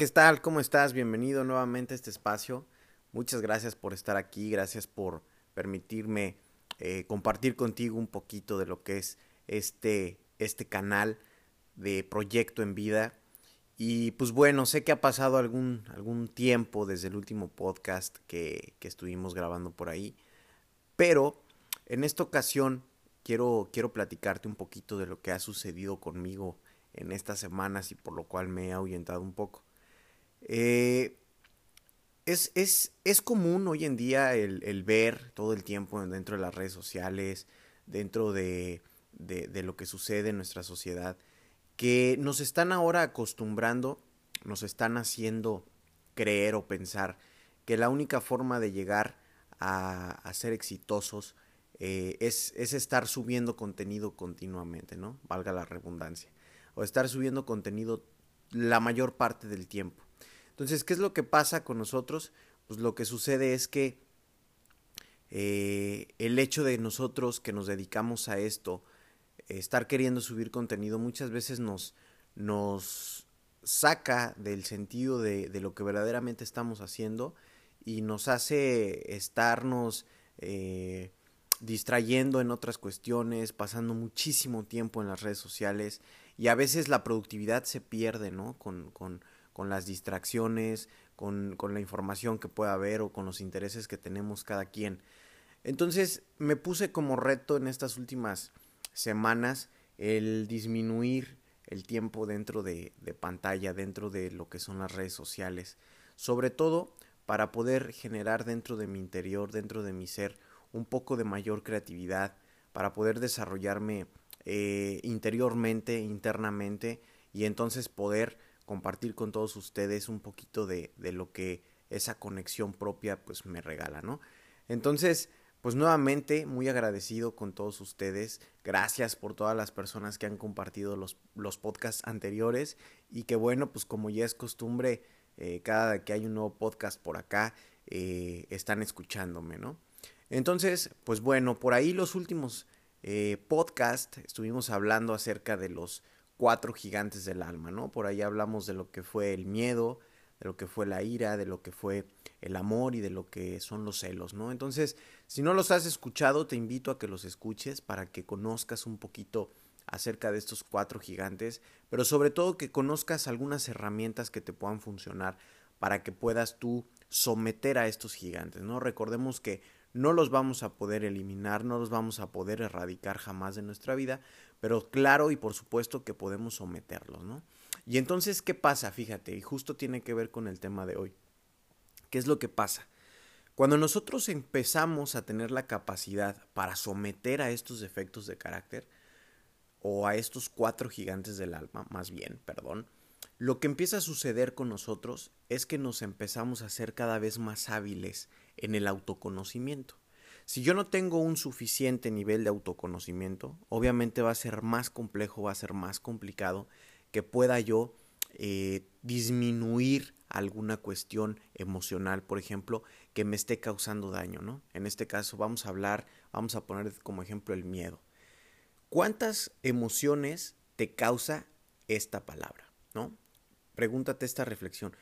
¿qué tal? ¿Cómo estás? Bienvenido nuevamente a este espacio. Muchas gracias por estar aquí, gracias por permitirme eh, compartir contigo un poquito de lo que es este, este canal de Proyecto en Vida. Y pues bueno, sé que ha pasado algún, algún tiempo desde el último podcast que, que estuvimos grabando por ahí, pero en esta ocasión quiero, quiero platicarte un poquito de lo que ha sucedido conmigo en estas semanas y por lo cual me he ahuyentado un poco. Eh, es, es, es, común hoy en día el, el, ver todo el tiempo dentro de las redes sociales, dentro de, de, lo que sucede en nuestra sociedad, que nos están ahora acostumbrando, nos están haciendo creer o pensar que la única forma de llegar a, a ser exitosos eh, es, es estar subiendo contenido continuamente, ¿no? Valga la redundancia. O estar subiendo contenido la mayor parte del tiempo. Entonces, ¿qué es lo que pasa con nosotros? Pues lo que sucede es que eh, el hecho de nosotros que nos dedicamos a esto, estar queriendo subir contenido, muchas veces nos, nos saca del sentido de, de, lo que verdaderamente estamos haciendo y nos hace estarnos eh, distrayendo en otras cuestiones, pasando muchísimo tiempo en las redes sociales y a veces la productividad se pierde, ¿no? Con, con, con las distracciones, con, con, la información que pueda haber o con los intereses que tenemos cada quien. Entonces me puse como reto en estas últimas semanas el disminuir el tiempo dentro de, de pantalla, dentro de lo que son las redes sociales, sobre todo para poder generar dentro de mi interior, dentro de mi ser, un poco de mayor creatividad, para poder desarrollarme eh, interiormente, internamente, y entonces poder compartir con todos ustedes un poquito de, de lo que esa conexión propia pues me regala, ¿no? Entonces, pues nuevamente muy agradecido con todos ustedes. Gracias por todas las personas que han compartido los, los podcasts anteriores y que bueno, pues como ya es costumbre, eh, cada que hay un nuevo podcast por acá, eh, están escuchándome, ¿no? Entonces, pues bueno, por ahí los últimos eh, podcasts estuvimos hablando acerca de los cuatro gigantes del alma, ¿no? Por ahí hablamos de lo que fue el miedo, de lo que fue la ira, de lo que fue el amor y de lo que son los celos, ¿no? Entonces, si no los has escuchado, te invito a que los escuches para que conozcas un poquito acerca de estos cuatro gigantes, pero sobre todo que conozcas algunas herramientas que te puedan funcionar para que puedas tú someter a estos gigantes, ¿no? Recordemos que no los vamos a poder eliminar, no los vamos a poder erradicar jamás de nuestra vida, pero claro y por supuesto que podemos someterlos, ¿no? Y entonces, ¿qué pasa? Fíjate, y justo tiene que ver con el tema de hoy. ¿Qué es lo que pasa? Cuando nosotros empezamos a tener la capacidad para someter a estos defectos de carácter, o a estos cuatro gigantes del alma, más bien, perdón, lo que empieza a suceder con nosotros es que nos empezamos a ser cada vez más hábiles en el autoconocimiento. Si yo no tengo un suficiente nivel de autoconocimiento, obviamente va a ser más complejo, va a ser más complicado que pueda yo eh, disminuir alguna cuestión emocional, por ejemplo, que me esté causando daño, ¿no? En este caso vamos a hablar, vamos a poner como ejemplo el miedo. ¿Cuántas emociones te causa esta palabra, ¿no? Pregúntate esta reflexión.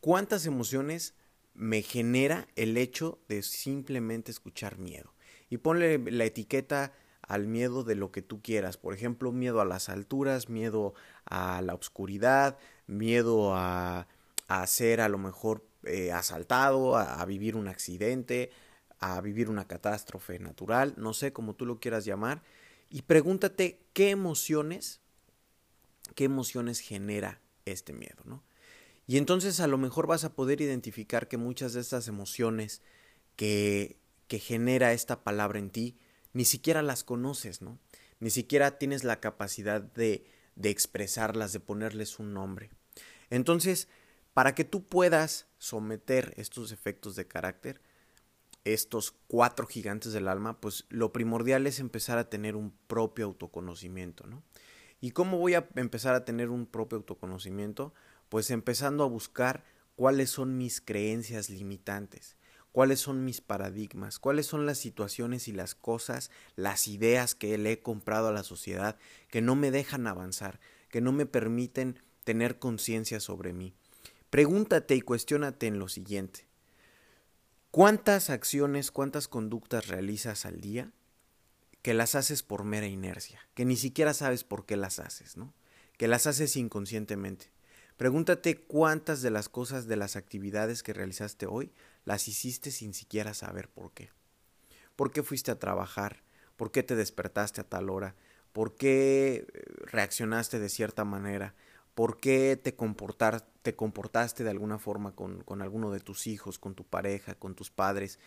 ¿Cuántas emociones me genera el hecho de simplemente escuchar miedo? Y ponle la etiqueta al miedo de lo que tú quieras. Por ejemplo, miedo a las alturas, miedo a la oscuridad, miedo a, a ser a lo mejor eh, asaltado, a, a, vivir un accidente, a vivir una catástrofe natural, no sé cómo tú lo quieras llamar. Y pregúntate qué emociones, qué emociones genera este miedo, ¿no? Y entonces a lo mejor vas a poder identificar que muchas de estas emociones que, que genera esta palabra en ti, ni siquiera las conoces, ¿no? Ni siquiera tienes la capacidad de, de expresarlas, de ponerles un nombre. Entonces, para que tú puedas someter estos efectos de carácter, estos cuatro gigantes del alma, pues lo primordial es empezar a tener un propio autoconocimiento, ¿no? ¿Y cómo voy a empezar a tener un propio autoconocimiento? Pues empezando a buscar cuáles son mis creencias limitantes, cuáles son mis paradigmas, cuáles son las situaciones y las cosas, las ideas que le he comprado a la sociedad que no me dejan avanzar, que no me permiten tener conciencia sobre mí. pregúntate y cuestiónate en lo siguiente. ¿Cuántas acciones, cuántas conductas realizas al día que las haces por mera inercia, que ni siquiera sabes por qué las haces, ¿no? Que las haces inconscientemente. Pregúntate cuántas de las cosas, de las actividades que realizaste hoy, las hiciste sin siquiera saber por qué. ¿Por qué fuiste a trabajar? ¿Por qué te despertaste a tal hora? ¿Por qué eh, reaccionaste de cierta manera? ¿Por qué te, te comportaste de alguna forma con, con, alguno de tus hijos, con tu pareja, con tus padres?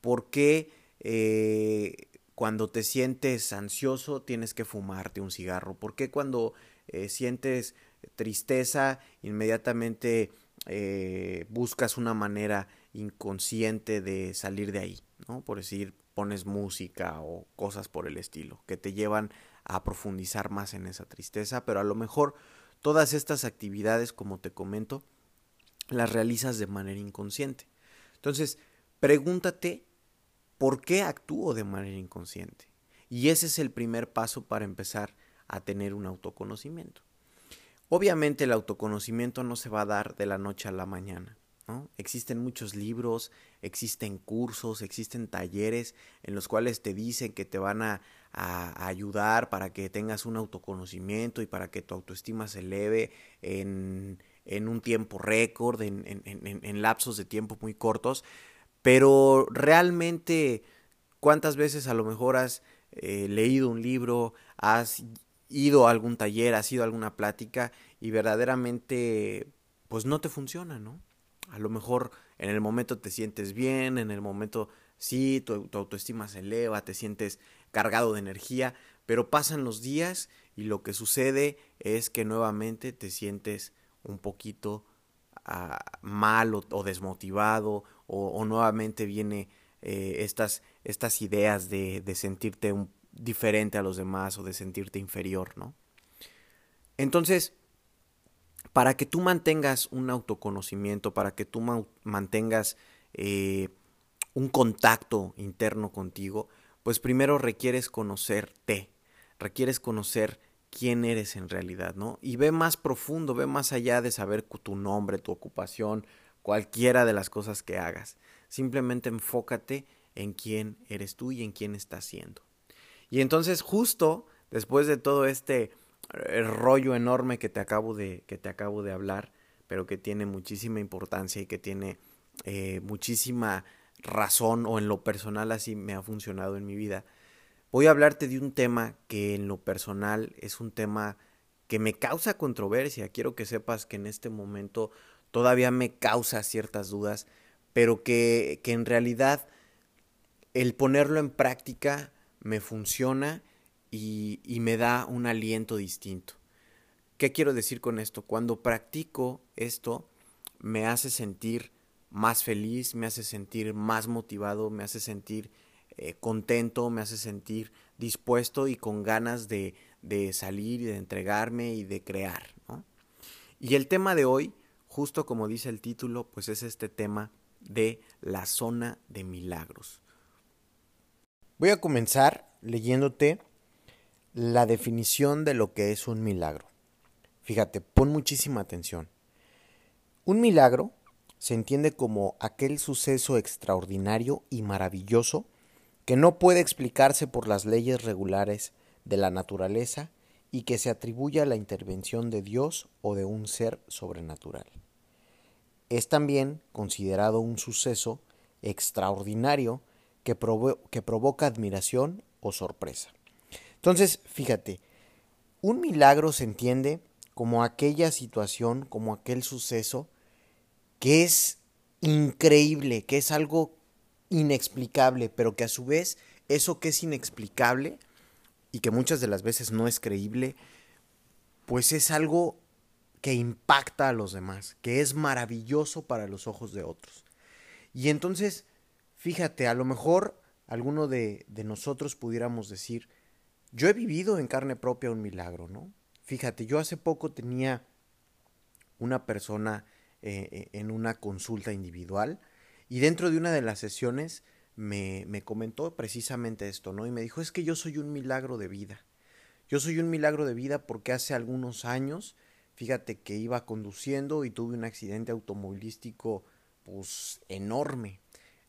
¿Por qué eh, cuando te sientes ansioso tienes que fumarte un cigarro? ¿Por qué cuando eh, sientes tristeza, inmediatamente eh, buscas una manera inconsciente de salir de ahí, ¿no? Por decir, pones música o cosas por el estilo, que te llevan a profundizar más en esa tristeza, pero a lo mejor todas estas actividades, como te comento, las realizas de manera inconsciente. Entonces, pregúntate por qué actúo de manera inconsciente. Y ese es el primer paso para empezar a tener un autoconocimiento. Obviamente el autoconocimiento no se va a dar de la noche a la mañana. ¿no? Existen muchos libros, existen cursos, existen talleres en los cuales te dicen que te van a, ayudar para que tengas un autoconocimiento y para que tu autoestima se eleve en, un tiempo récord, en, lapsos de tiempo muy cortos. Pero realmente, ¿cuántas veces a lo mejor has eh, leído un libro, has ido a algún taller, has ido alguna plática y verdaderamente pues no te funciona, ¿no? A lo mejor en el momento te sientes bien, en el momento sí, tu, autoestima se eleva, te sientes cargado de energía, pero pasan los días y lo que sucede es que nuevamente te sientes un poquito ah, mal o, desmotivado o, nuevamente viene eh, estas, estas ideas de, de sentirte un, diferente a los demás o de sentirte inferior, ¿no? Entonces, para que tú mantengas un autoconocimiento, para que tú mantengas eh, un contacto interno contigo, pues primero requieres conocerte, requieres conocer quién eres en realidad, ¿no? Y ve más profundo, ve más allá de saber tu nombre, tu ocupación, cualquiera de las cosas que hagas. Simplemente enfócate en quién eres tú y en quién estás siendo. Y entonces justo después de todo este eh, rollo enorme que te acabo de, que te acabo de hablar, pero que tiene muchísima importancia y que tiene eh, muchísima razón o en lo personal así me ha funcionado en mi vida, voy a hablarte de un tema que en lo personal es un tema que me causa controversia. Quiero que sepas que en este momento todavía me causa ciertas dudas, pero que, que en realidad el ponerlo en práctica me funciona y, y me da un aliento distinto. ¿Qué quiero decir con esto? Cuando practico esto, me hace sentir más feliz, me hace sentir más motivado, me hace sentir eh, contento, me hace sentir dispuesto y con ganas de, de, salir y de entregarme y de crear. ¿no? Y el tema de hoy, justo como dice el título, pues es este tema de la zona de milagros. Voy a comenzar leyéndote la definición de lo que es un milagro. Fíjate, pon muchísima atención. Un milagro se entiende como aquel suceso extraordinario y maravilloso que no puede explicarse por las leyes regulares de la naturaleza y que se atribuye a la intervención de Dios o de un ser sobrenatural. Es también considerado un suceso extraordinario que, que provoca admiración o sorpresa. Entonces, fíjate, un milagro se entiende como aquella situación, como aquel suceso que es increíble, que es algo inexplicable, pero que a su vez eso que es inexplicable y que muchas de las veces no es creíble, pues es algo que impacta a los demás, que es maravilloso para los ojos de otros. Y entonces Fíjate, a lo mejor alguno de, de nosotros pudiéramos decir, yo he vivido en carne propia un milagro, ¿no? Fíjate, yo hace poco tenía una persona eh, eh, en una consulta individual y dentro de una de las sesiones me, me, comentó precisamente esto, ¿no? Y me dijo, es que yo soy un milagro de vida. Yo soy un milagro de vida porque hace algunos años, Fíjate que iba conduciendo y tuve un accidente automovilístico pues enorme.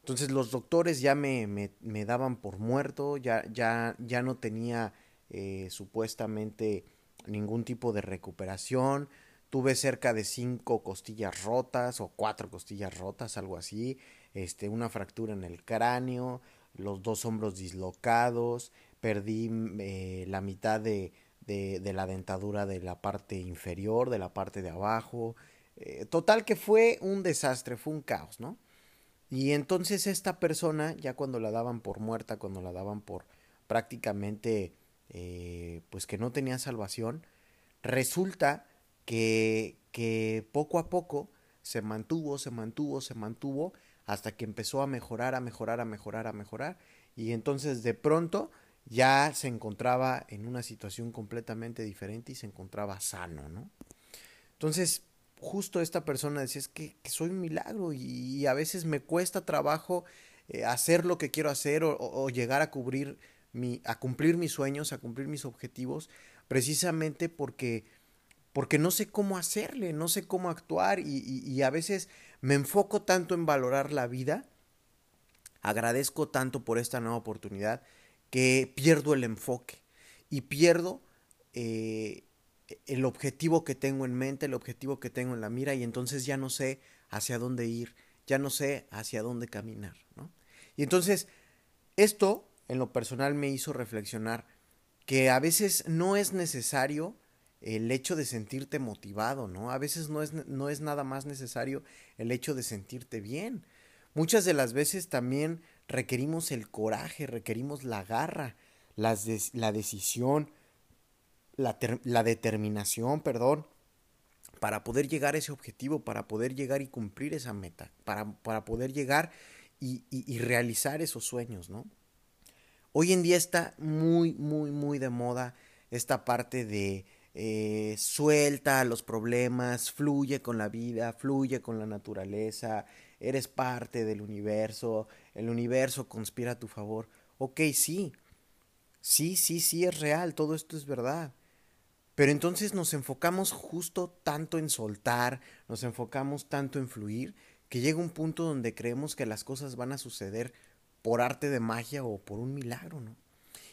Entonces los doctores ya me, me, daban por muerto, ya, ya, ya no tenía eh, supuestamente ningún tipo de recuperación. Tuve cerca de cinco costillas rotas o cuatro costillas rotas, algo así. Este, una fractura en el cráneo, los dos hombros dislocados, perdí eh, la mitad de, de, la dentadura de la parte inferior, de la parte de abajo. Eh, total que fue un desastre, fue un caos, ¿no? Y entonces esta persona, ya cuando la daban por muerta, cuando la daban por prácticamente, eh, pues que no tenía salvación, resulta que, que poco a poco se mantuvo, se mantuvo, se mantuvo, hasta que empezó a mejorar, a mejorar, a mejorar, a mejorar. Y entonces de pronto ya se encontraba en una situación completamente diferente y se encontraba sano, ¿no? Entonces, justo esta persona decía, es que, soy un milagro y, a veces me cuesta trabajo eh, hacer lo que quiero hacer o, llegar a cubrir mi, a cumplir mis sueños, a cumplir mis objetivos, precisamente porque, porque no sé cómo hacerle, no sé cómo actuar y, y a veces me enfoco tanto en valorar la vida, agradezco tanto por esta nueva oportunidad que pierdo el enfoque y pierdo eh, el objetivo que tengo en mente, el objetivo que tengo en la mira y entonces ya no sé hacia dónde ir, ya no sé hacia dónde caminar. ¿no? Y entonces esto en lo personal me hizo reflexionar que a veces no es necesario el hecho de sentirte motivado, ¿no? A veces no es, no es nada más necesario el hecho de sentirte bien. Muchas de las veces también requerimos el coraje, requerimos la garra, la decisión, la, la, determinación, perdón, para poder llegar a ese objetivo, para poder llegar y cumplir esa meta, para, para poder llegar y, y, realizar esos sueños, ¿no? Hoy en día está muy, muy, muy de moda esta parte de eh, suelta los problemas, fluye con la vida, fluye con la naturaleza, eres parte del universo, el universo conspira a tu favor. Ok, sí, sí, sí, sí es real, todo esto es verdad. Pero entonces nos enfocamos justo tanto en soltar, nos enfocamos tanto en fluir, que llega un punto donde creemos que las cosas van a suceder por arte de magia o por un milagro, ¿no?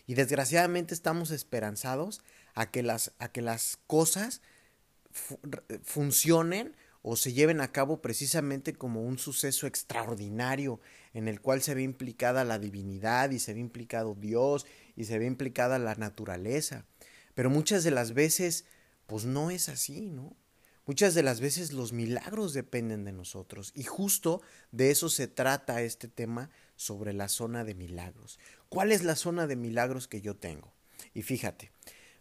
Y desgraciadamente estamos esperanzados a que las, a que las cosas funcionen o se lleven a cabo precisamente como un suceso extraordinario en el cual se ve implicada la divinidad y se ve implicado Dios y se ve implicada la naturaleza. Pero muchas de las veces, pues no es así, ¿no? Muchas de las veces los milagros dependen de nosotros y justo de eso se trata este tema sobre la zona de milagros. ¿Cuál es la zona de milagros que yo tengo? Y fíjate,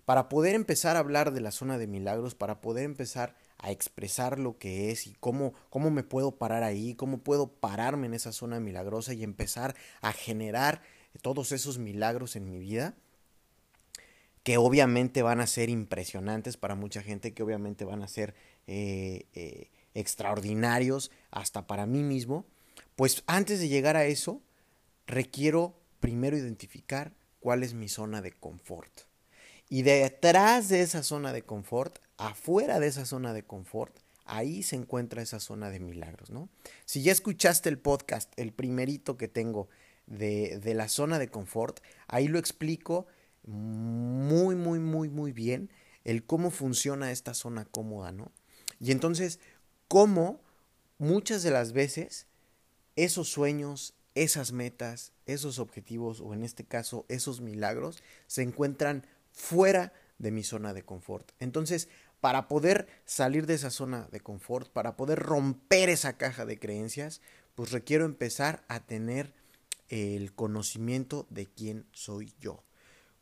para poder empezar a hablar de la zona de milagros, para poder empezar a expresar lo que es y cómo, cómo me puedo parar ahí, cómo puedo pararme en esa zona milagrosa y empezar a generar todos esos milagros en mi vida, que obviamente van a ser impresionantes para mucha gente, que obviamente van a ser eh, eh, extraordinarios hasta para mí mismo, pues antes de llegar a eso, requiero primero identificar cuál es mi zona de confort. Y detrás de esa zona de confort afuera de esa zona de confort, ahí se encuentra esa zona de milagros, ¿no? Si ya escuchaste el podcast, el primerito que tengo de, de la zona de confort, ahí lo explico muy, muy, muy, muy bien el cómo funciona esta zona cómoda, ¿no? Y entonces, cómo muchas de las veces esos sueños, esas metas, esos objetivos, o en este caso, esos milagros, se encuentran fuera de mi zona de confort. Entonces, para poder salir de esa zona de confort, para poder romper esa caja de creencias, pues requiero empezar a tener el conocimiento de quién soy yo.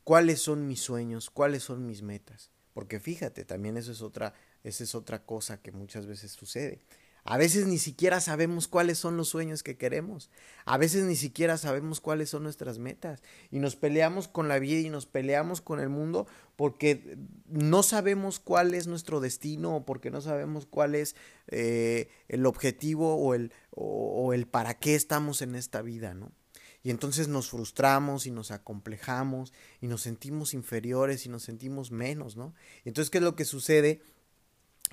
¿Cuáles son mis sueños? ¿Cuáles son mis metas? Porque fíjate, también eso es otra, esa es otra cosa que muchas veces sucede. A veces ni siquiera sabemos cuáles son los sueños que queremos. A veces ni siquiera sabemos cuáles son nuestras metas. Y nos peleamos con la vida y nos peleamos con el mundo porque no sabemos cuál es nuestro destino o porque no sabemos cuál es eh, el objetivo o el, o, el para qué estamos en esta vida, ¿no? Y entonces nos frustramos y nos acomplejamos y nos sentimos inferiores y nos sentimos menos, ¿no? Entonces, ¿qué es lo que sucede?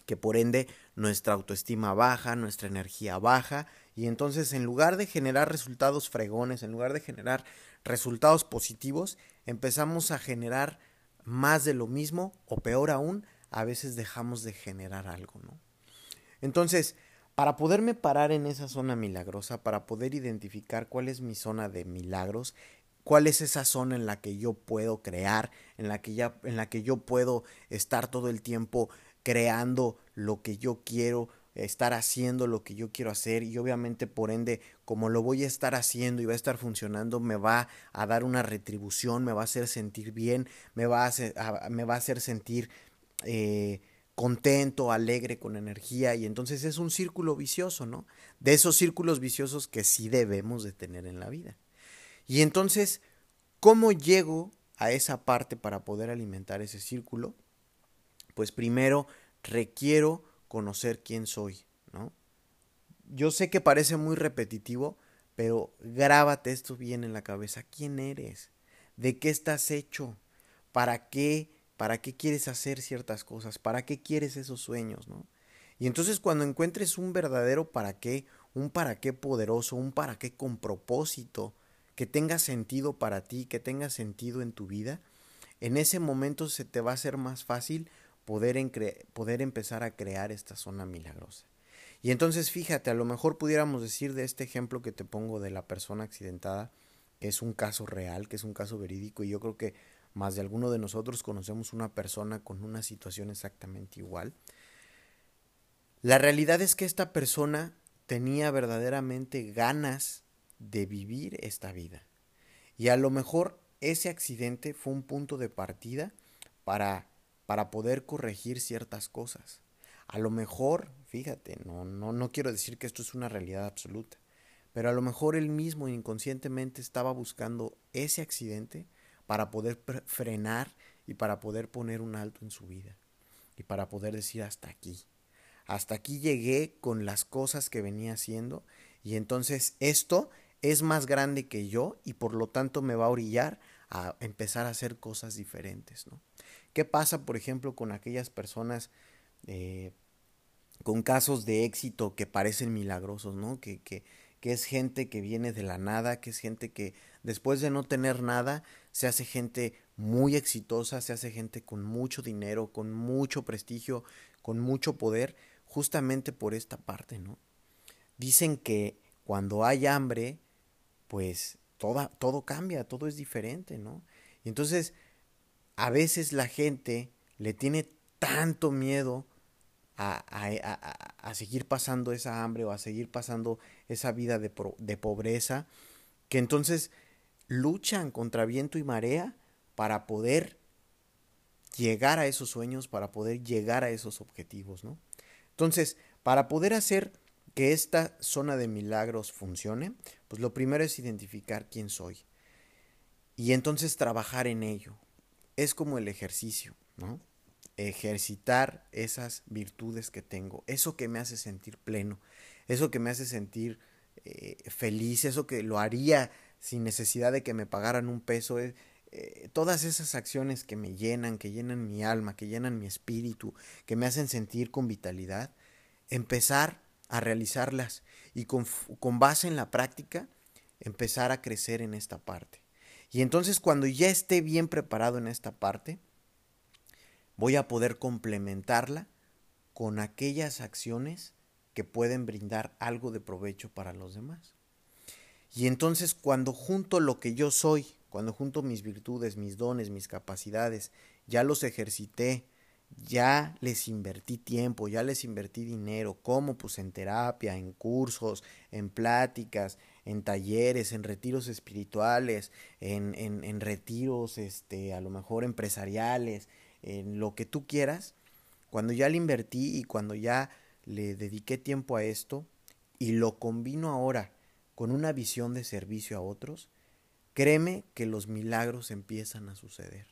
que por ende nuestra autoestima baja, nuestra energía baja, y entonces en lugar de generar resultados fregones, en lugar de generar resultados positivos, empezamos a generar más de lo mismo o peor aún, a veces dejamos de generar algo, ¿no? Entonces, para poderme parar en esa zona milagrosa, para poder identificar cuál es mi zona de milagros, cuál es esa zona en la que yo puedo crear, en la que ya en la que yo puedo estar todo el tiempo creando lo que yo quiero, estar haciendo lo que yo quiero hacer y obviamente por ende como lo voy a estar haciendo y va a estar funcionando me va a dar una retribución, me va a hacer sentir bien, me va a hacer, me va a hacer sentir eh, contento, alegre, con energía y entonces es un círculo vicioso, ¿no? De esos círculos viciosos que sí debemos de tener en la vida. Y entonces, ¿cómo llego a esa parte para poder alimentar ese círculo? Pues primero requiero conocer quién soy, ¿no? Yo sé que parece muy repetitivo, pero grábate esto bien en la cabeza. ¿Quién eres? ¿De qué estás hecho? ¿Para qué? ¿Para qué quieres hacer ciertas cosas? ¿Para qué quieres esos sueños, no? Y entonces cuando encuentres un verdadero para qué, un para qué poderoso, un para qué con propósito, que tenga sentido para ti, que tenga sentido en tu vida, en ese momento se te va a hacer más fácil poder, poder empezar a crear esta zona milagrosa. Y entonces fíjate, a lo mejor pudiéramos decir de este ejemplo que te pongo de la persona accidentada, que es un caso real, que es un caso verídico, y yo creo que más de alguno de nosotros conocemos una persona con una situación exactamente igual. La realidad es que esta persona tenía verdaderamente ganas de vivir esta vida. Y a lo mejor ese accidente fue un punto de partida para, para poder corregir ciertas cosas. A lo mejor, fíjate, no, no, no quiero decir que esto es una realidad absoluta, pero a lo mejor él mismo inconscientemente estaba buscando ese accidente para poder frenar y para poder poner un alto en su vida y para poder decir hasta aquí. Hasta aquí llegué con las cosas que venía haciendo y entonces esto es más grande que yo y por lo tanto me va a orillar a empezar a hacer cosas diferentes, ¿no? ¿Qué pasa, por ejemplo, con aquellas personas eh, con casos de éxito que parecen milagrosos, ¿no? Que, que, que es gente que viene de la nada, que es gente que después de no tener nada se hace gente muy exitosa, se hace gente con mucho dinero, con mucho prestigio, con mucho poder, justamente por esta parte, ¿no? Dicen que cuando hay hambre, pues toda, todo cambia, todo es diferente, ¿no? Y entonces, a veces la gente le tiene tanto miedo a, a, a, seguir pasando esa hambre o a seguir pasando esa vida de, de pobreza, que entonces luchan contra viento y marea para poder llegar a esos sueños, para poder llegar a esos objetivos, ¿no? Entonces, para poder hacer que esta zona de milagros funcione, pues lo primero es identificar quién soy y entonces trabajar en ello. Es como el ejercicio, ¿no? Ejercitar esas virtudes que tengo, eso que me hace sentir pleno, eso que me hace sentir eh, feliz, eso que lo haría sin necesidad de que me pagaran un peso. Eh, eh, todas esas acciones que me llenan, que llenan mi alma, que llenan mi espíritu, que me hacen sentir con vitalidad, empezar a realizarlas y con, con base en la práctica empezar a crecer en esta parte. Y entonces cuando ya esté bien preparado en esta parte, voy a poder complementarla con aquellas acciones que pueden brindar algo de provecho para los demás. Y entonces cuando junto lo que yo soy, cuando junto mis virtudes, mis dones, mis capacidades, ya los ejercité, ya les invertí tiempo, ya les invertí dinero, como pues en terapia, en cursos, en pláticas, en talleres, en retiros espirituales, en, en, en retiros, este, a lo mejor empresariales, en lo que tú quieras, cuando ya le invertí y cuando ya le dediqué tiempo a esto y lo combino ahora con una visión de servicio a otros, créeme que los milagros empiezan a suceder.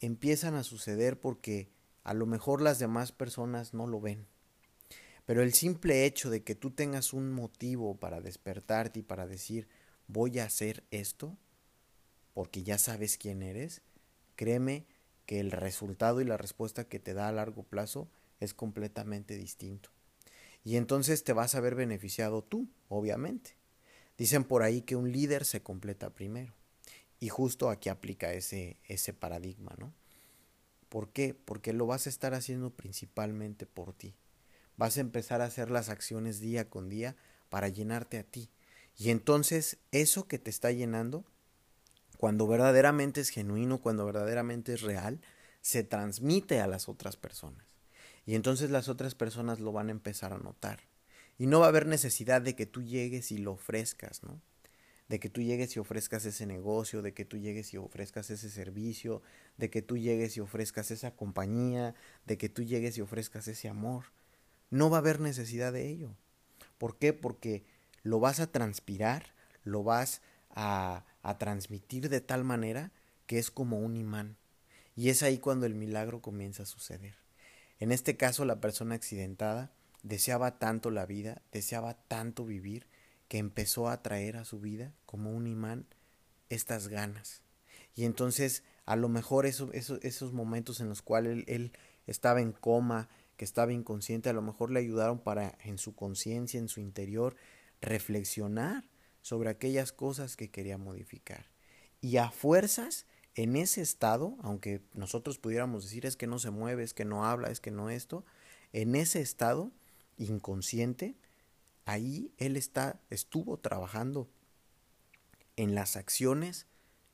Empiezan a suceder porque a lo mejor las demás personas no lo ven. Pero el simple hecho de que tú tengas un motivo para despertarte y para decir voy a hacer esto, porque ya sabes quién eres, créeme que el resultado y la respuesta que te da a largo plazo es completamente distinto. Y entonces te vas a ver beneficiado tú, obviamente. Dicen por ahí que un líder se completa primero. Y justo aquí aplica ese, ese paradigma, ¿no? ¿Por qué? Porque lo vas a estar haciendo principalmente por ti. Vas a empezar a hacer las acciones día con día para llenarte a ti. Y entonces eso que te está llenando, cuando verdaderamente es genuino, cuando verdaderamente es real, se transmite a las otras personas. Y entonces las otras personas lo van a empezar a notar. Y no va a haber necesidad de que tú llegues y lo ofrezcas, ¿no? De que tú llegues y ofrezcas ese negocio, de que tú llegues y ofrezcas ese servicio, de que tú llegues y ofrezcas esa compañía, de que tú llegues y ofrezcas ese amor. No va a haber necesidad de ello. ¿Por qué? Porque lo vas a transpirar, lo vas a, a transmitir de tal manera que es como un imán. Y es ahí cuando el milagro comienza a suceder. En este caso, la persona accidentada deseaba tanto la vida, deseaba tanto vivir, que empezó a traer a su vida como un imán estas ganas. Y entonces, a lo mejor esos momentos en los cuales él estaba en coma, que estaba inconsciente, a lo mejor le ayudaron para en su conciencia, en su interior, reflexionar sobre aquellas cosas que quería modificar. Y a fuerzas, en ese estado, aunque nosotros pudiéramos decir es que no se mueve, es que no habla, es que no esto, en ese estado inconsciente, ahí él está, estuvo trabajando en las acciones,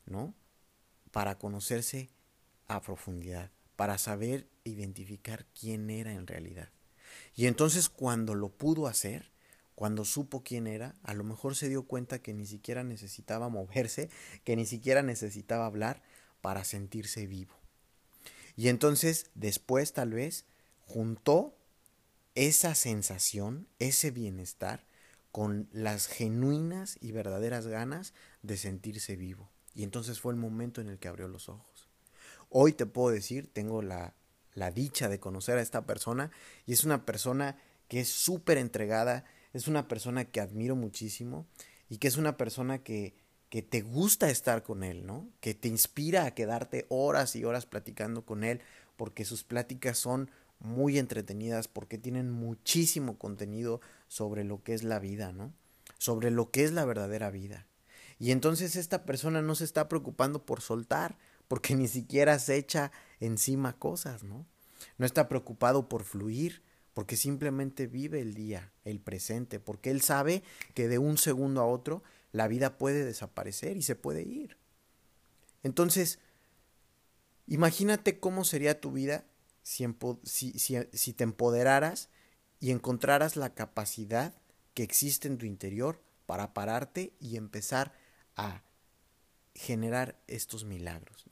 ¿no? Para conocerse a profundidad, para saber identificar quién era en realidad. Y entonces cuando lo pudo hacer, cuando supo quién era, a lo mejor se dio cuenta que ni siquiera necesitaba moverse, que ni siquiera necesitaba hablar para sentirse vivo. Y entonces después tal vez juntó esa sensación, ese bienestar, con las genuinas y verdaderas ganas de sentirse vivo. Y entonces fue el momento en el que abrió los ojos. Hoy te puedo decir, tengo la, la dicha de conocer a esta persona y es una persona que es súper entregada, es una persona que admiro muchísimo y que es una persona que, que te gusta estar con él, ¿no? Que te inspira a quedarte horas y horas platicando con él porque sus pláticas son muy entretenidas porque tienen muchísimo contenido sobre lo que es la vida, ¿no? Sobre lo que es la verdadera vida. Y entonces esta persona no se está preocupando por soltar, porque ni siquiera se echa encima cosas, ¿no? No está preocupado por fluir, porque simplemente vive el día, el presente, porque él sabe que de un segundo a otro la vida puede desaparecer y se puede ir. Entonces, imagínate cómo sería tu vida si, te empoderaras y encontraras la capacidad que existe en tu interior para pararte y empezar a generar estos milagros.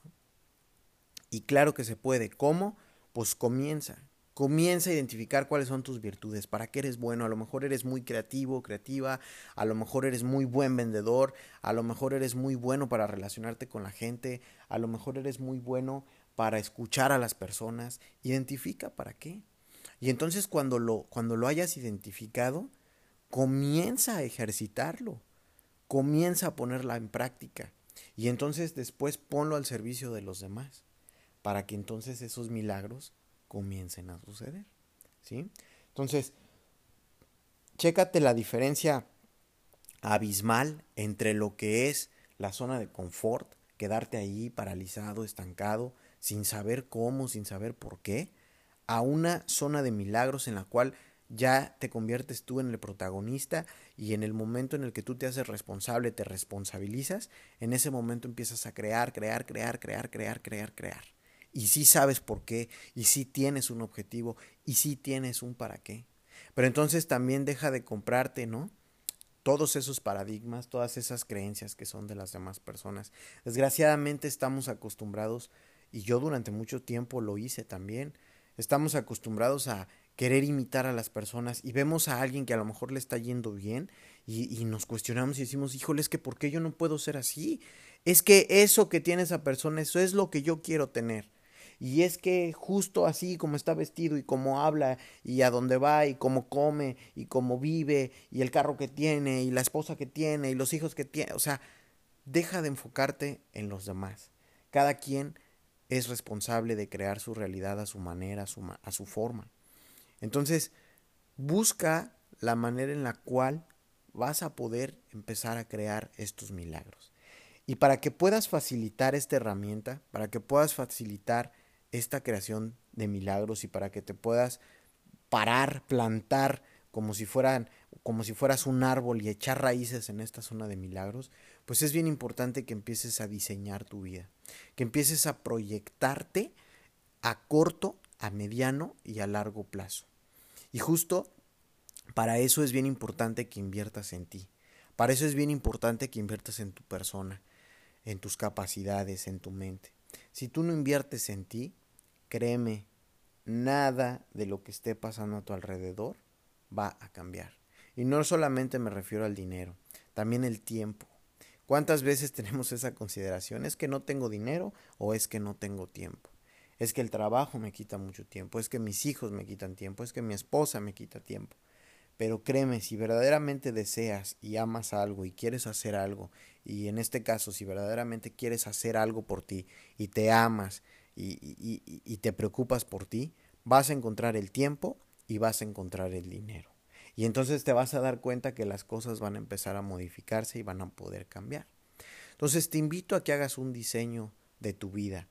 Y claro que se puede. ¿Cómo? Pues comienza. Comienza a identificar cuáles son tus virtudes, para qué eres bueno. A lo mejor eres muy creativo, creativa, a lo mejor eres muy buen vendedor, a lo mejor eres muy bueno para relacionarte con la gente, a lo mejor eres muy bueno para escuchar a las personas, identifica para qué. Y entonces cuando lo, cuando lo hayas identificado, comienza a ejercitarlo, comienza a ponerla en práctica y entonces después ponlo al servicio de los demás, para que entonces esos milagros comiencen a suceder. ¿Sí? Entonces, chécate la diferencia abismal entre lo que es la zona de confort, quedarte ahí paralizado, estancado, sin saber cómo, sin saber por qué, a una zona de milagros en la cual ya te conviertes tú en el protagonista y en el momento en el que tú te haces responsable, te responsabilizas, en ese momento empiezas a crear, crear, crear, crear, crear, crear, crear. Y sí sabes por qué, y sí tienes un objetivo, y sí tienes un para qué. Pero entonces también deja de comprarte, ¿no? Todos esos paradigmas, todas esas creencias que son de las demás personas. Desgraciadamente estamos acostumbrados y yo durante mucho tiempo lo hice también. Estamos acostumbrados a querer imitar a las personas y vemos a alguien que a lo mejor le está yendo bien y, nos cuestionamos y decimos, híjole, es que ¿por qué yo no puedo ser así? Es que eso que tiene esa persona, eso es lo que yo quiero tener. Y es que justo así como está vestido y como habla y a dónde va y cómo come y cómo vive y el carro que tiene y la esposa que tiene y los hijos que tiene, o sea, deja de enfocarte en los demás. Cada quien es responsable de crear su realidad a su manera, a su, a su forma. Entonces, busca la manera en la cual vas a poder empezar a crear estos milagros. Y para que puedas facilitar esta herramienta, para que puedas facilitar esta creación de milagros y para que te puedas parar, plantar como si fueran como si fueras un árbol y echar raíces en esta zona de milagros, pues es bien importante que empieces a diseñar tu vida, que empieces a proyectarte a corto, a mediano y a largo plazo. Y justo para eso es bien importante que inviertas en ti. Para eso es bien importante que inviertas en tu persona, en tus capacidades, en tu mente. Si tú no inviertes en ti, créeme, nada de lo que esté pasando a tu alrededor va a cambiar. Y no solamente me refiero al dinero, también el tiempo. ¿Cuántas veces tenemos esa consideración? ¿Es que no tengo dinero o es que no tengo tiempo? Es que el trabajo me quita mucho tiempo, es que mis hijos me quitan tiempo, es que mi esposa me quita tiempo. Pero créeme, si verdaderamente deseas y amas algo y quieres hacer algo, y en este caso, si verdaderamente quieres hacer algo por ti y te amas y, y, y, te preocupas por ti, vas a encontrar el tiempo y vas a encontrar el dinero. Y entonces te vas a dar cuenta que las cosas van a empezar a modificarse y van a poder cambiar. Entonces te invito a que hagas un diseño de tu vida.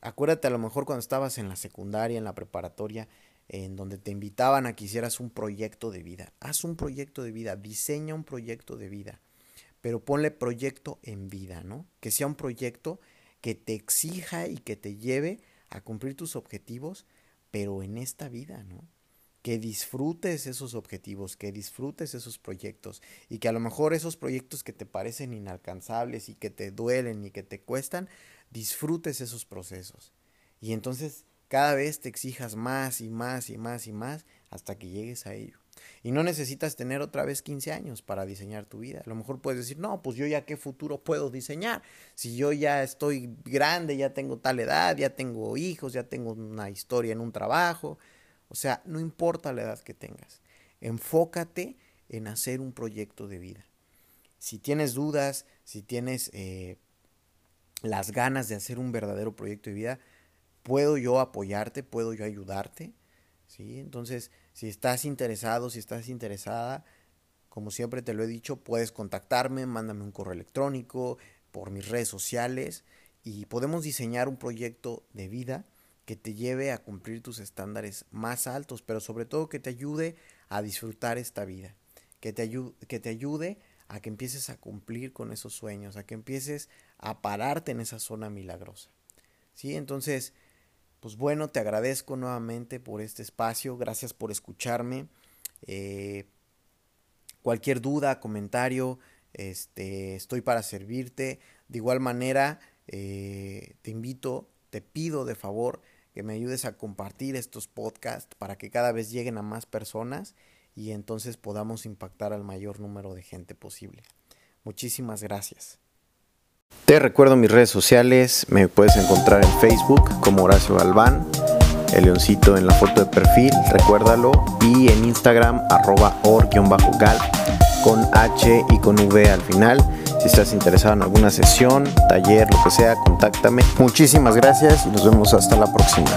Acuérdate a lo mejor cuando estabas en la secundaria, en la preparatoria, en donde te invitaban a que hicieras un proyecto de vida. Haz un proyecto de vida, diseña un proyecto de vida, pero ponle proyecto en vida, ¿no? Que sea un proyecto que te exija y que te lleve a cumplir tus objetivos, pero en esta vida, ¿no? que disfrutes esos objetivos, que disfrutes esos proyectos y que a lo mejor esos proyectos que te parecen inalcanzables y que te duelen y que te cuestan, disfrutes esos procesos. Y entonces cada vez te exijas más y más y más y más hasta que llegues a ello. Y no necesitas tener otra vez 15 años para diseñar tu vida. A lo mejor puedes decir, no, pues yo ya qué futuro puedo diseñar. Si yo ya estoy grande, ya tengo tal edad, ya tengo hijos, ya tengo una historia en un trabajo, o sea, no importa la edad que tengas, enfócate en hacer un proyecto de vida. Si tienes dudas, si tienes eh, las ganas de hacer un verdadero proyecto de vida, puedo yo apoyarte, puedo yo ayudarte. ¿sí? Entonces, si estás interesado, si estás interesada, como siempre te lo he dicho, puedes contactarme, mándame un correo electrónico, por mis redes sociales y podemos diseñar un proyecto de vida que te lleve a cumplir tus estándares más altos, pero sobre todo que te ayude a disfrutar esta vida, que te, ayude, que te ayude a que empieces a cumplir con esos sueños, a que empieces a pararte en esa zona milagrosa. ¿Sí? Entonces, pues bueno, te agradezco nuevamente por este espacio, gracias por escucharme. Eh, cualquier duda, comentario, este, estoy para servirte. De igual manera, eh, te invito, te pido de favor que me ayudes a compartir estos podcasts para que cada vez lleguen a más personas y entonces podamos impactar al mayor número de gente posible. Muchísimas gracias. Te recuerdo mis redes sociales, me puedes encontrar en Facebook como Horacio Galván, el leoncito en la foto de perfil, recuérdalo, y en Instagram arroba or-gal con H y con V al final. Si estás interesado en alguna sesión, taller, lo que sea, contáctame. Muchísimas gracias y nos vemos hasta la próxima.